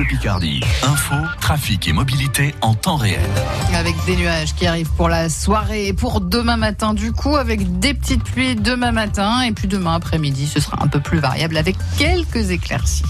Bleu Picardie. Info, trafic et mobilité en temps réel. Avec des nuages qui arrivent pour la soirée et pour demain matin, du coup, avec des petites pluies demain matin et puis demain après-midi, ce sera un peu plus variable avec quelques éclaircies.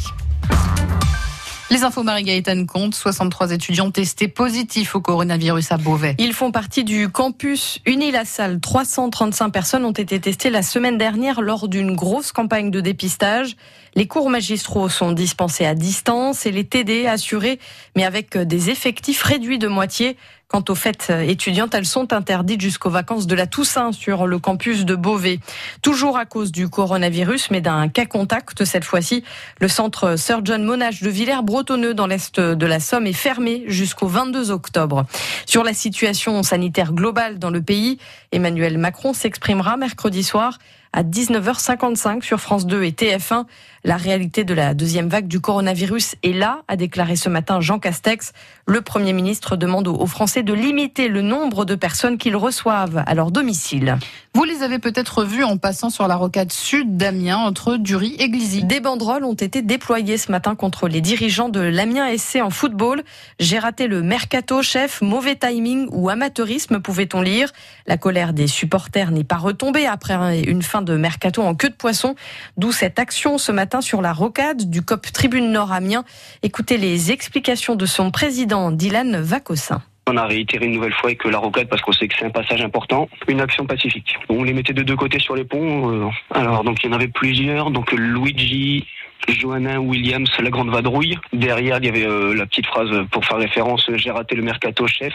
Les infos Marie-Gaëtane Comte, 63 étudiants testés positifs au coronavirus à Beauvais. Ils font partie du campus Unilassal. 335 personnes ont été testées la semaine dernière lors d'une grosse campagne de dépistage. Les cours magistraux sont dispensés à distance et les TD assurés, mais avec des effectifs réduits de moitié. Quant aux fêtes étudiantes, elles sont interdites jusqu'aux vacances de la Toussaint sur le campus de Beauvais. Toujours à cause du coronavirus, mais d'un cas contact cette fois-ci. Le centre Sir John Monash de Villers-Bretonneux dans l'est de la Somme est fermé jusqu'au 22 octobre. Sur la situation sanitaire globale dans le pays, Emmanuel Macron s'exprimera mercredi soir à 19h55 sur France 2 et TF1. La réalité de la deuxième vague du coronavirus est là, a déclaré ce matin Jean Castex. Le Premier ministre demande aux Français de limiter le nombre de personnes qu'ils reçoivent à leur domicile. Vous les avez peut-être vus en passant sur la rocade sud d'Amiens entre Dury et Glizy. Des banderoles ont été déployées ce matin contre les dirigeants de l'Amiens SC en football. J'ai raté le mercato, chef, mauvais timing ou amateurisme, pouvait-on lire. La colère des supporters n'est pas retombée après une fin de mercato en queue de poisson, d'où cette action ce matin sur la rocade du COP Tribune Nord Amiens. Écoutez les explications de son président Dylan Vacossin. On a réitéré une nouvelle fois que la rocade parce qu'on sait que c'est un passage important, une action pacifique. On les mettait de deux côtés sur les ponts. Euh, alors donc il y en avait plusieurs. Donc Luigi, Johanna Williams, la grande vadrouille. Derrière, il y avait euh, la petite phrase pour faire référence j'ai raté le mercato chef.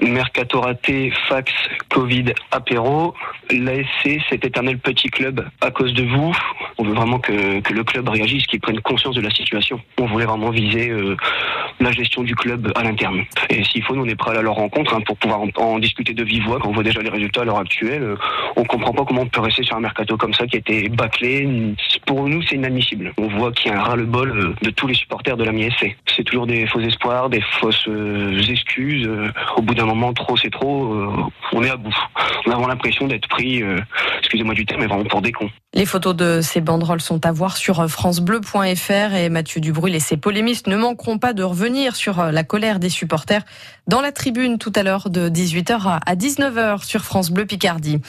Mercato raté, fax, Covid, apéro. L'ASC, cet éternel petit club à cause de vous. On veut vraiment que, que le club réagisse, qu'il prenne conscience de la situation. On voulait vraiment viser euh, la gestion du club à l'interne. Et s'il faut, nous, on est prêts à leur rencontre hein, pour pouvoir en, discuter de vive voix. Quand on voit déjà les résultats à l'heure actuelle, euh, on comprend pas comment on peut rester sur un mercato comme ça qui a été bâclé. Pour nous, c'est inadmissible. On voit qu'il y a un ras-le-bol euh, de tous les supporters de la MISC. C'est toujours des faux espoirs, des fausses euh, excuses. Au bout d'un moment, trop c'est trop. On est à bout. On a l'impression d'être pris, excusez-moi du terme, mais vraiment pour des cons. Les photos de ces banderoles sont à voir sur francebleu.fr et Mathieu Dubruil et ses polémistes ne manqueront pas de sur la colère des supporters dans la tribune tout à l'heure de 18h à 19h sur France Bleu Picardie.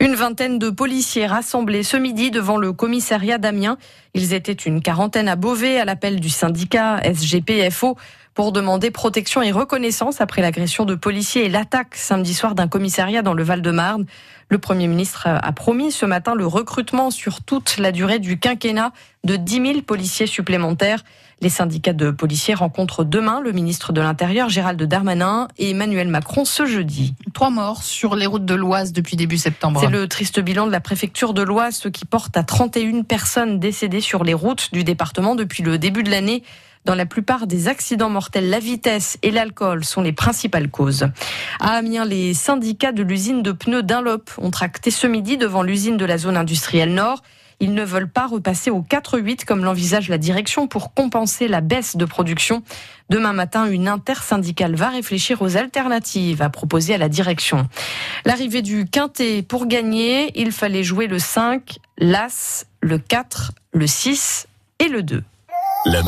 Une vingtaine de policiers rassemblés ce midi devant le commissariat d'Amiens. Ils étaient une quarantaine à Beauvais à l'appel du syndicat SGPFO pour demander protection et reconnaissance après l'agression de policiers et l'attaque samedi soir d'un commissariat dans le Val-de-Marne. Le Premier ministre a promis ce matin le recrutement sur toute la durée du quinquennat de 10 000 policiers supplémentaires. Les syndicats de policiers rencontrent demain le ministre de l'Intérieur Gérald Darmanin et Emmanuel Macron ce jeudi. Trois morts sur les routes de l'Oise depuis début septembre. C'est le triste bilan de la préfecture de l'Oise, ce qui porte à 31 personnes décédées sur les routes du département depuis le début de l'année. Dans la plupart des accidents mortels, la vitesse et l'alcool sont les principales causes. À Amiens, les syndicats de l'usine de pneus Dunlop ont tracté ce midi devant l'usine de la zone industrielle Nord. Ils ne veulent pas repasser au 4-8 comme l'envisage la direction pour compenser la baisse de production. Demain matin, une intersyndicale va réfléchir aux alternatives à proposer à la direction. L'arrivée du quintet pour gagner, il fallait jouer le 5, l'As, le 4, le 6 et le 2.